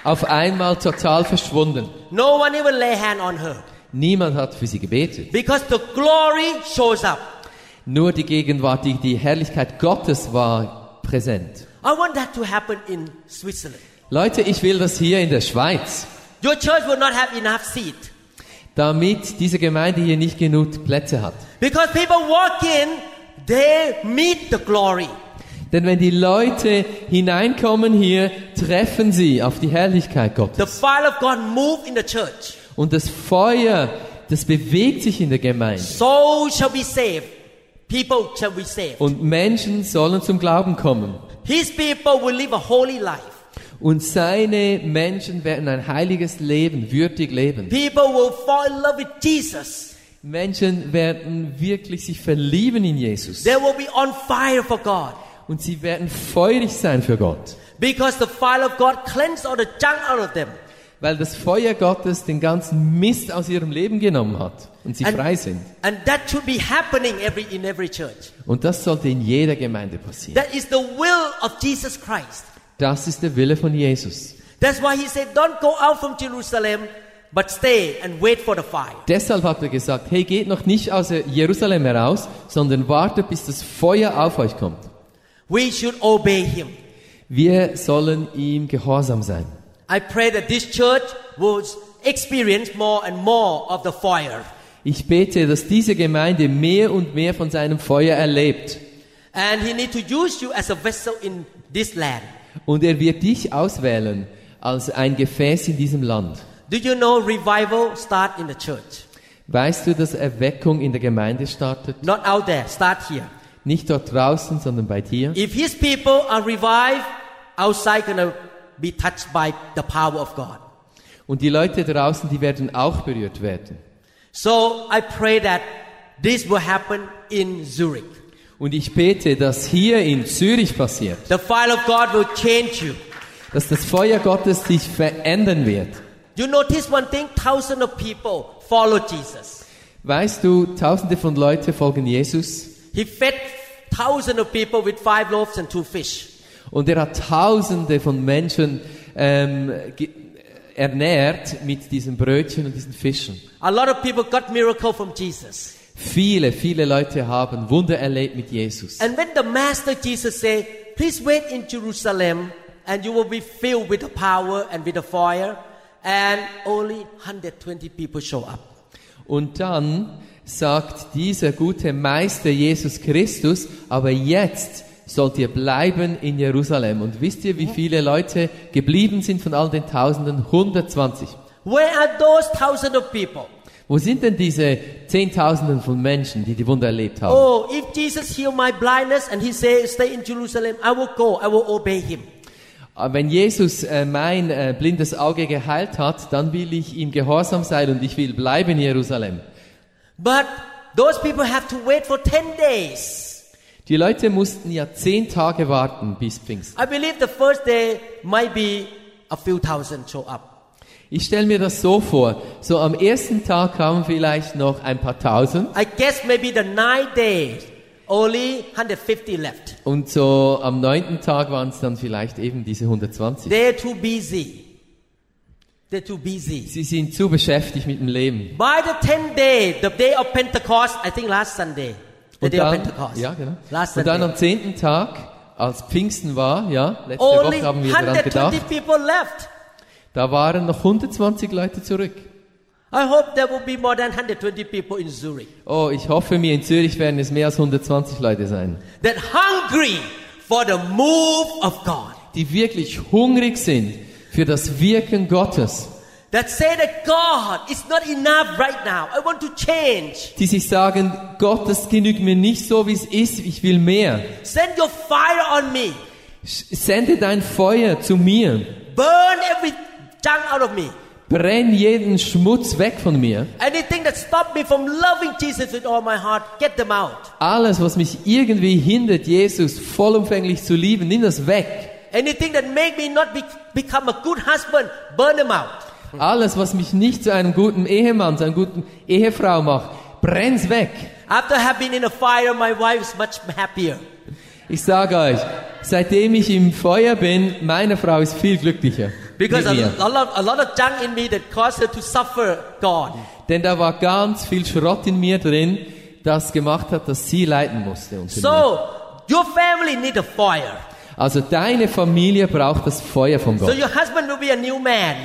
auf einmal total verschwunden. No one even lay hand on her. Niemand hat für sie gebetet. Because the glory shows up. Nur die Gegenwart, die, die Herrlichkeit Gottes war präsent. I want that to happen in Switzerland. Leute, ich will das hier in der Schweiz. Your church will not have enough seat. damit diese Gemeinde hier nicht genug Plätze hat. Because people walk in, they meet the glory. Denn wenn die Leute hineinkommen hier, treffen sie auf die Herrlichkeit The Gottes. fire of God move in the church. Und das Feuer, das bewegt sich in der Gemeinde. Soul shall be saved. Und Menschen sollen zum Glauben kommen. His people will live a holy life. Und seine Menschen werden ein heiliges Leben, würdig leben. People will fall in love with Jesus. Menschen werden wirklich sich verlieben in Jesus. They will be on fire for God. Und sie werden feurig sein für Gott. Because the fire of God cleanses all the junk out of them. Weil das Feuer Gottes den ganzen Mist aus ihrem Leben genommen hat. Und sie And- frei sind. And that should be happening every, in every church. Und das sollte in jeder Gemeinde passieren. That is the will of Jesus Christ. Das ist der Wille von Jesus. That's why he said, Don't go out from Jerusalem, but stay and wait for the fire. Deshalb hat er gesagt, hey, geht noch nicht aus Jerusalem heraus, sondern wartet, bis das Feuer auf euch kommt. We should obey him. Wir sollen ihm gehorsam sein. I pray that this church will experience more and more of the fire. Ich bete, dass diese Gemeinde mehr und mehr von seinem Feuer erlebt. And he need to use you as a vessel in this land. Und er wird dich auswählen als ein Gefäß in diesem Land. Do you know revival start in the church? Weißt du, dass Erweckung in der Gemeinde startet? Not out there, start here. Nicht dort draußen, sondern bei dir. If his people are revived, outside gonna be touched by the power of God. Und die Leute draußen, die werden auch berührt werden. So I pray that this will happen in Zurich. Und ich bete, dass hier in Zürich passiert, The fire of God will change you. dass das Feuer Gottes dich verändern wird. You notice one thing, thousands of people follow Jesus. Weißt du, tausende von Leuten folgen Jesus He fed thousands of people with five loaves and two fish. Und er hat tausende von Menschen ähm, ernährt mit diesen Brötchen und diesen Fischen. A lot of people got miracle from Jesus. Viele, viele Leute haben Wunder erlebt mit Jesus. And when the Master Jesus said, please wait in Jerusalem and you will be filled with the power and with the fire, and only 120 people show up. Und dann sagt dieser gute Meister Jesus Christus, aber jetzt sollt ihr bleiben in Jerusalem. Und wisst ihr, wie viele Leute geblieben sind von all den Tausenden? 120. Where are those thousands of people? Wo sind denn diese Zehntausenden von Menschen, die die Wunder erlebt haben? Oh, if Jesus healed my blindness and he said, stay in Jerusalem, I will go, I will obey him. Aber Wenn Jesus äh, mein äh, blindes Auge geheilt hat, dann will ich ihm gehorsam sein und ich will bleiben in Jerusalem. But those people have to wait for 10 days. Die Leute mussten ja zehn Tage warten bis Pfingsten. I believe the first day might be a few thousand show up. Ich stelle mir das so vor, so am ersten Tag kamen vielleicht noch ein paar Tausend I guess maybe the nine days, only 150 left. und so am neunten Tag waren es dann vielleicht eben diese 120. They're too busy. They're too busy. Sie sind zu beschäftigt mit dem Leben. By the 10th day, the day of Pentecost, I think last Sunday, Und dann, ja, genau. Und dann am zehnten Tag, als Pfingsten war, ja, letzte Only Woche haben wir daran gedacht, 120 people left. da waren noch 120 Leute zurück. I hope there will be more than 120 people in Zurich Oh, ich hoffe mir, in Zürich werden es mehr als 120 Leute sein, that hungry for the move of God. die wirklich hungrig sind für das Wirken Gottes. That say that God is not enough right now. I want to change. Die sich sagen, Gott, das genügt mir nicht so, wie es ist, ich will mehr. Send your fire on me. Sende dein Feuer zu mir. Burn every junk out of me. Brenn jeden Schmutz weg von mir. Anything that stopped me from loving Jesus with all my heart, get them out. Alles, was mich irgendwie hindert, Jesus vollumfänglich zu lieben, nimm das weg. Anything that make me not be, become a good husband, burn them out. Alles, was mich nicht zu einem guten Ehemann, zu einer guten Ehefrau macht, brenn's weg. After I have been in a fire, my wife is much happier. Ich sage euch, seitdem ich im Feuer bin, meine Frau ist viel glücklicher. Because a, lot, a lot of junk in me that caused her to suffer God. Denn da war ganz viel Schrott in mir drin, das gemacht hat, dass sie leiden musste. So, your family need a fire. Also deine Familie braucht das Feuer von So Gott. your husband will be a new man.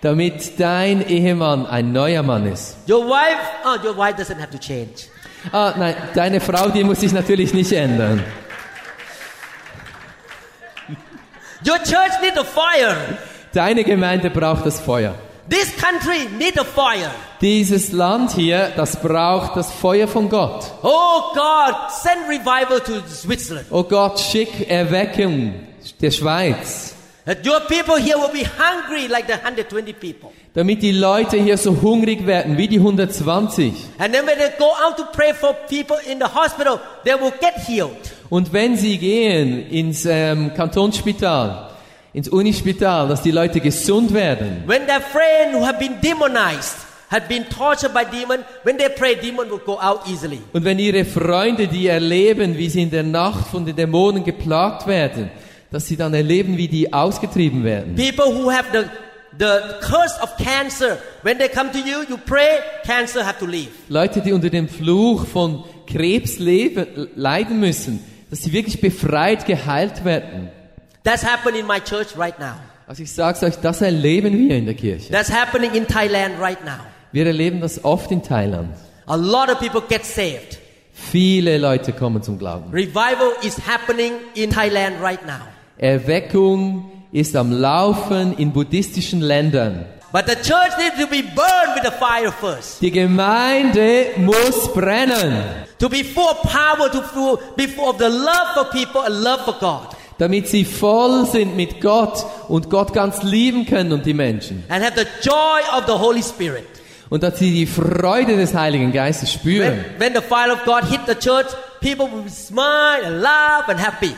Damit dein Ehemann ein neuer Mann ist. Your wife, oh, your wife doesn't have to change. Ah, nein, deine Frau, die muss sich natürlich nicht ändern. Your church need a fire. Deine Gemeinde braucht das Feuer. This country need a fire. Dieses Land hier, das braucht das Feuer von Gott. Oh God, send revival to Switzerland. Oh Gott, schick Erweckung der Schweiz, That your people here will be hungry like the 120 people. damit die Leute hier so hungrig werden wie die 120. And then when they go out to pray for people in the hospital, they will get healed. Und wenn sie gehen ins ähm, Kantonsspital, ins Unispital, dass die Leute gesund werden. When their friend who have been demonized, had been tortured by demon, when they pray, demon will go out easily. Und wenn ihre Freunde, die erleben, wie sie in der Nacht von den Dämonen geplagt werden, dass sie dann erleben, wie die ausgetrieben werden. People who have the the curse of cancer, when they come to you, you pray, cancer have to leave. Leute, die unter dem Fluch von Krebs leben, leiden müssen, dass sie wirklich befreit, geheilt werden. That's happening in my church right now. Also ich sage euch, das erleben wir in der Kirche. That's happening in Thailand right now. Wir erleben das oft in Thailand. A lot of people get saved. Viele Leute kommen zum Glauben. Revival is happening in Thailand right now. Erweckung ist am Laufen in buddhistischen Ländern. But the church needs to be burned with the fire first. Die Gemeinde muss brennen, To be full of power, to full, be full of the love for people and love for God. damit sie voll sind mit Gott und Gott ganz lieben können und die Menschen. And have the joy of the Holy Spirit. Und dass sie die Freude des Heiligen Geistes When, spüren. when the fire of God hit the church, people will smile and laugh and happy.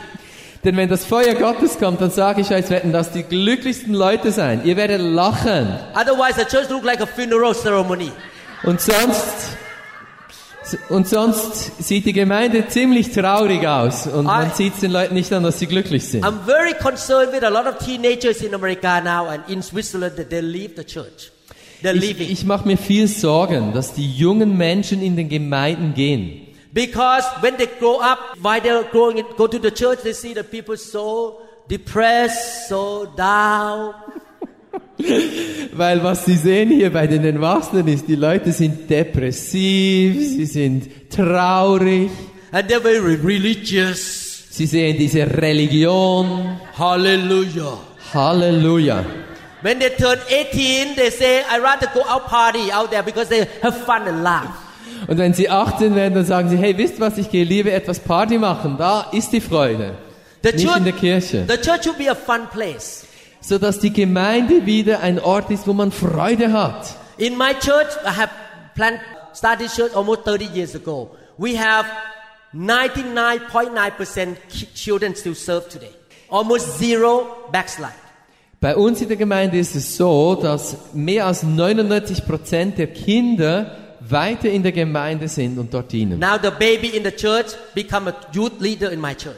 Denn wenn das Feuer Gottes kommt, dann sage ich euch, werden das die glücklichsten Leute sein. Ihr werdet lachen. Otherwise, the church look like a funeral ceremony. Und sonst, und sonst sieht die Gemeinde ziemlich traurig aus. Und man sieht den Leuten nicht an, dass sie glücklich sind. I'm very concerned with a lot of teenagers in America now and in Switzerland that they leave the church. They're Ich, leaving. ich mache mir viel Sorgen, dass die jungen Menschen in den Gemeinden gehen. Because when they grow up, while they're growing, it- go to the church, they see the people so depressed, so down. Weil was sie sehen hier bei den Erwachsenen ist, die Leute sind depressiv, sie sind traurig, And they're very religious. sie sehen diese Religion. Hallelujah. Halleluja. When they turn 18, they say, I rather go out party out there because they have fun and laugh. Und wenn sie 18 werden, dann sagen sie, hey, wisst was, ich gehe lieber etwas Party machen, da ist die Freude. The Nicht in der church, Kirche. the church should be a fun place. Sodass die Gemeinde wieder ein Ort ist, wo man Freude hat. In my church, I have planned, started church almost 30 years ago. We have 99.9% ki- children still serve today. Almost zero backslide. Bei uns in der Gemeinde ist es so, dass mehr als 99 Prozent der Kinder weiter in der Gemeinde sind und dort dienen. Now the baby in the church become a youth leader in my church.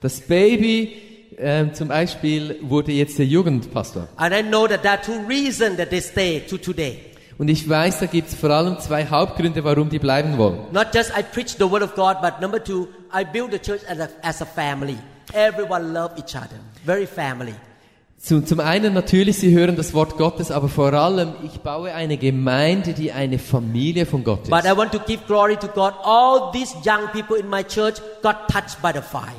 Das Baby ähm, zum Beispiel wurde jetzt der Jugendpastor. And I know that there are two reasons that they stay to today. Und ich weiß, da gibt es vor allem zwei Hauptgründe, warum die bleiben wollen. Not just I preach the word of God, but number two, I build the church as a, as a family. Everyone love each other. Very family. Zum, zum einen natürlich, sie hören das Wort Gottes, aber vor allem, ich baue eine Gemeinde, die eine Familie von Gott But ist. I want to give glory to God. All these young people in my church got touched by the fire.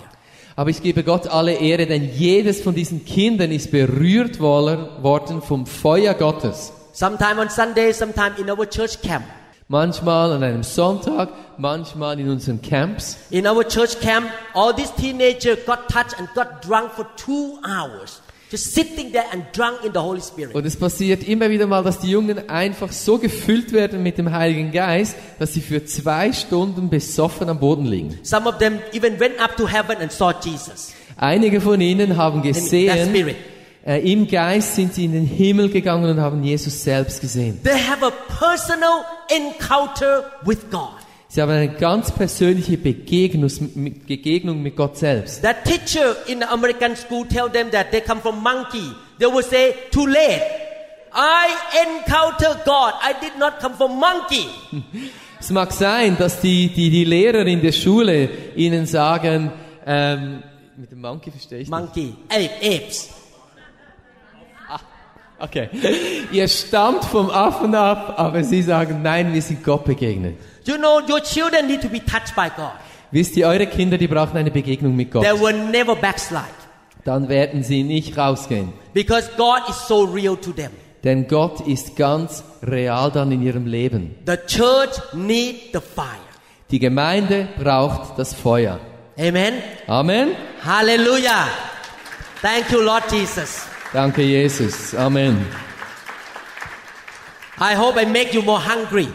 Aber ich gebe Gott alle Ehre, denn jedes von diesen Kindern ist berührt worden vom Feuer Gottes. Sometime on Sunday, sometime in our church camp. Manchmal an einem Sonntag, manchmal in unseren Camps. In our church camp, all these teenagers got touched and got drunk for two hours. Just sitting there and drunk in the Holy Spirit. Und es passiert immer wieder mal, dass die Jungen einfach so gefüllt werden mit dem Heiligen Geist, dass sie für zwei Stunden besoffen am Boden liegen. Some of them even went up to heaven and saw Jesus. Einige von ihnen haben gesehen, äh, im Geist sind sie in den Himmel gegangen und haben Jesus selbst gesehen. They have a personal encounter with God. Sie haben eine ganz persönliche Begegnung mit, Begegnung mit Gott selbst. That teacher in the American school tell them that they come from monkey. They will say, too late. I encounter God. I did not come from monkey. Es mag sein, dass die, die, die Lehrer in der Schule ihnen sagen, ähm, mit dem Monkey verstehe ich. Monkey. Ape, apes. Okay. Ihr stammt vom Affen ab, aber sie sagen, nein, wir sind Gott begegnet. You know, your children need to be touched by God. Wisst ihr, eure Kinder, die brauchen eine Begegnung mit Gott. They will never backslide Dann werden sie nicht rausgehen. because God is so real to them. Denn Gott ist ganz real dann in ihrem Leben. The church need the fire. Die Gemeinde braucht das Feuer. Amen. Amen. Hallelujah. Thank you, Lord Jesus. Danke, Jesus. Amen. I hope I make you more hungry.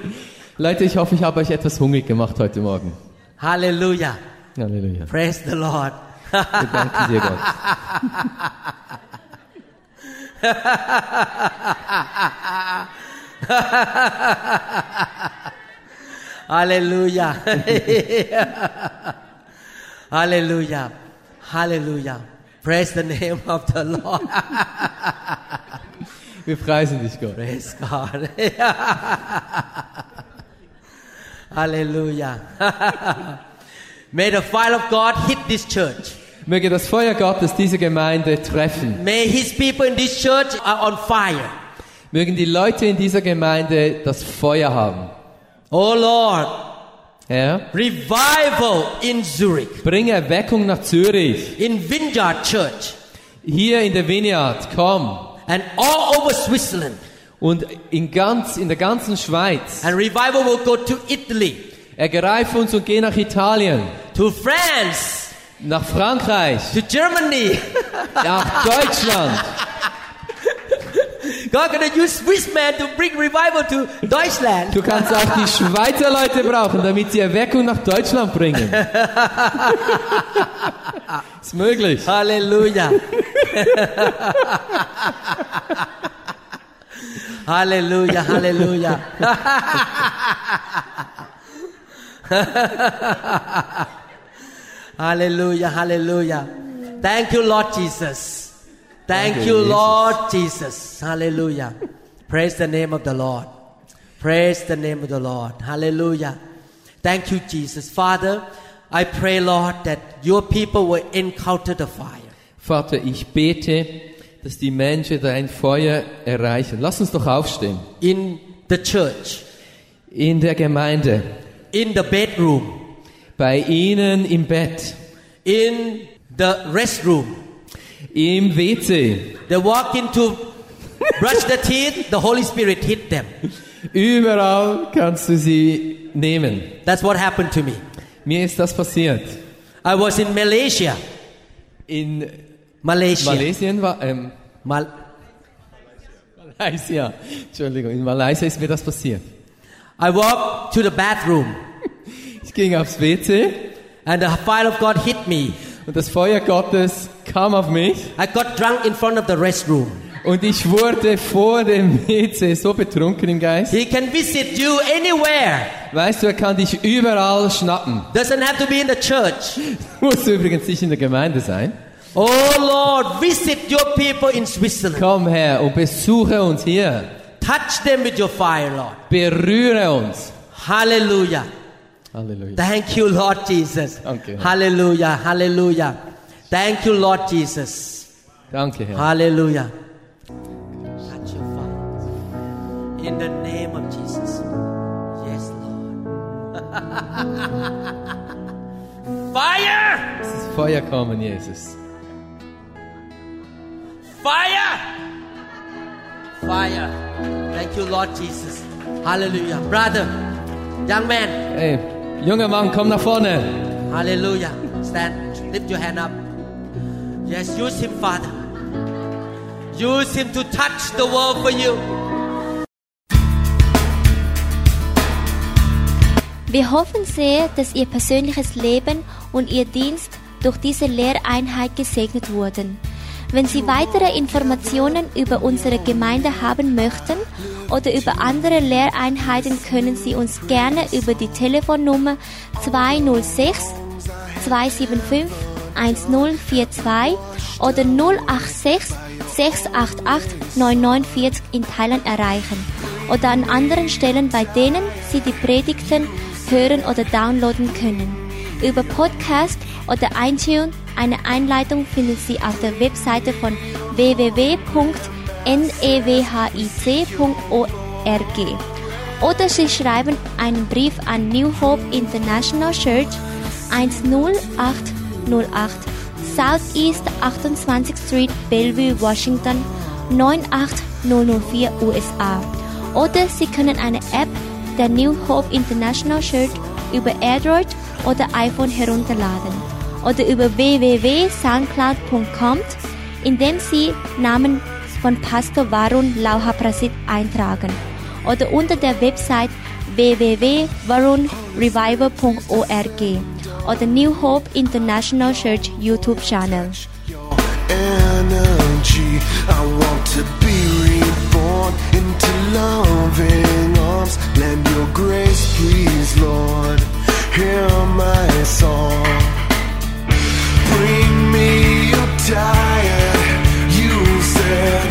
Leute, ich hoffe, ich habe euch etwas hungrig gemacht heute Morgen. Hallelujah. Halleluja. Praise the Lord. Wir danken dir, Gott. Hallelujah. Hallelujah. Hallelujah. Praise the name of the Lord. Wir preisen dich, Gott. Praise God. Hallelujah. May the fire of God hit this church. Möge das Feuer Gottes diese Gemeinde treffen. May his people in this church are on fire. Mögen die Leute in dieser Gemeinde das Feuer haben. Oh Lord, Herr, revival in Zurich, bring Erweckung nach Zürich. in Vineyard Church, Hier in der Vineyard, komm. and all over Switzerland. Und in, ganz, in der ganzen Schweiz. And revival will go to Italy, Ergreif uns und geh nach Italien, to France, nach Frankreich, to Germany. nach Deutschland. God gonna use Swiss man to bring revival to Deutschland. Du kannst auch die Schweizer Leute brauchen, damit sie Erweckung nach Deutschland bringen. Ist möglich. Hallelujah. Hallelujah, hallelujah. hallelujah, hallelujah. Thank you, Lord Jesus. Thank, Thank you, Jesus. Lord Jesus. Hallelujah. Praise the name of the Lord. Praise the name of the Lord. Hallelujah. Thank you, Jesus. Father, I pray, Lord, that your people will encounter the fire. Vater, ich bete, dass die Menschen dein Feuer erreichen. Lass uns doch aufstehen. in the church, In der Gemeinde, in the bedroom, bei ihnen im Bett, in the restroom. im WC, They walk in to brush the teeth, the Holy Spirit hit them. überall kannst du sie nehmen. That's what happened to me. Mir ist das passiert. I was in Malaysia. In Malaysia. Malaysia war, ähm, Mal- Malaysia, Entschuldigung, in Malaysia ist mir das passiert. I walked to the bathroom Ich ging aufs WC and the fire of God hit me. und das Feuer Gottes kam auf mich I got drunk in front of the restroom. und ich wurde vor dem WC so betrunken im Geist. He can visit you anywhere. Weißt du, er kann dich überall schnappen. Doesn't have to be in the church. Muss übrigens nicht in der Gemeinde sein. Oh Lord, visit your people in Switzerland. Komm her und besuche uns hier. Touch them with your fire, Lord. Berühre uns. Hallelujah. Halleluja. Thank you, Lord Jesus. Danke, Herr. Hallelujah. Hallelujah. Thank you, Lord Jesus. Danke, Herr. Hallelujah. Touch your Father. In the name of Jesus. Yes, Lord. Fire! Feuer kommen, Jesus. Fire! Fire. Thank you, Lord Jesus. Hallelujah. Brother, young man, Hey, junger Mann, komm nach vorne. Hallelujah. Stand. Lift your hand up. Yes, use him, Father. Use him to touch the world for you. Wir hoffen sehr, dass Ihr persönliches Leben und Ihr Dienst durch diese Lehreinheit gesegnet wurden. Wenn Sie weitere Informationen über unsere Gemeinde haben möchten oder über andere Lehreinheiten, können Sie uns gerne über die Telefonnummer 206 275 1042 oder 086 688 9940 in Thailand erreichen oder an anderen Stellen, bei denen Sie die Predigten hören oder downloaden können. Über Podcast oder iTunes eine Einleitung finden Sie auf der Webseite von newhope.org. Oder Sie schreiben einen Brief an New Hope International Church 10808 Southeast 28th Street, Bellevue, Washington 98004 USA. Oder Sie können eine App der New Hope International Church über Android oder iPhone herunterladen oder über www.soundcloud.com, indem Sie Namen von Pastor Varun Lauhaprasit eintragen oder unter der Website www.varunrevival.org oder New Hope International Church YouTube Channel. energy. I want to be reborn into loving arms. Lend your grace, please, Lord. hear my song. Bring me your you said.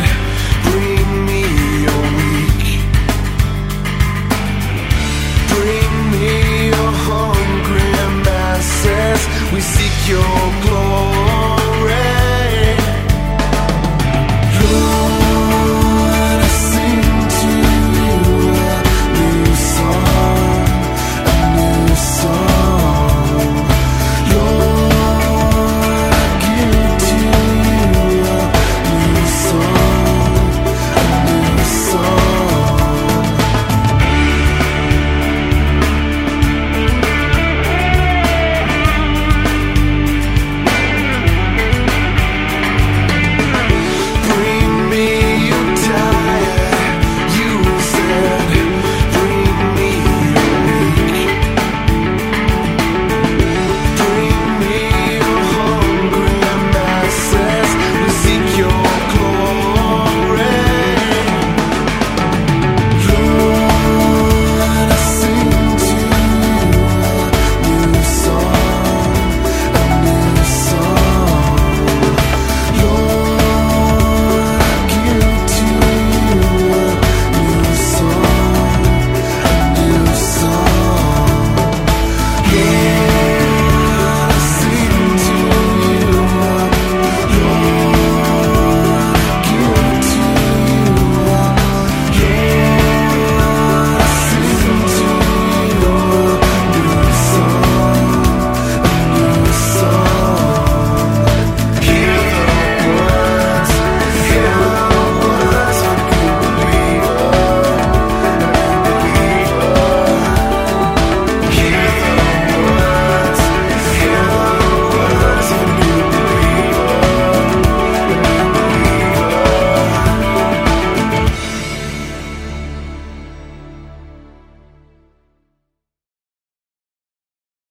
Bring me your weak. Bring me your hungry masses. We seek your glory.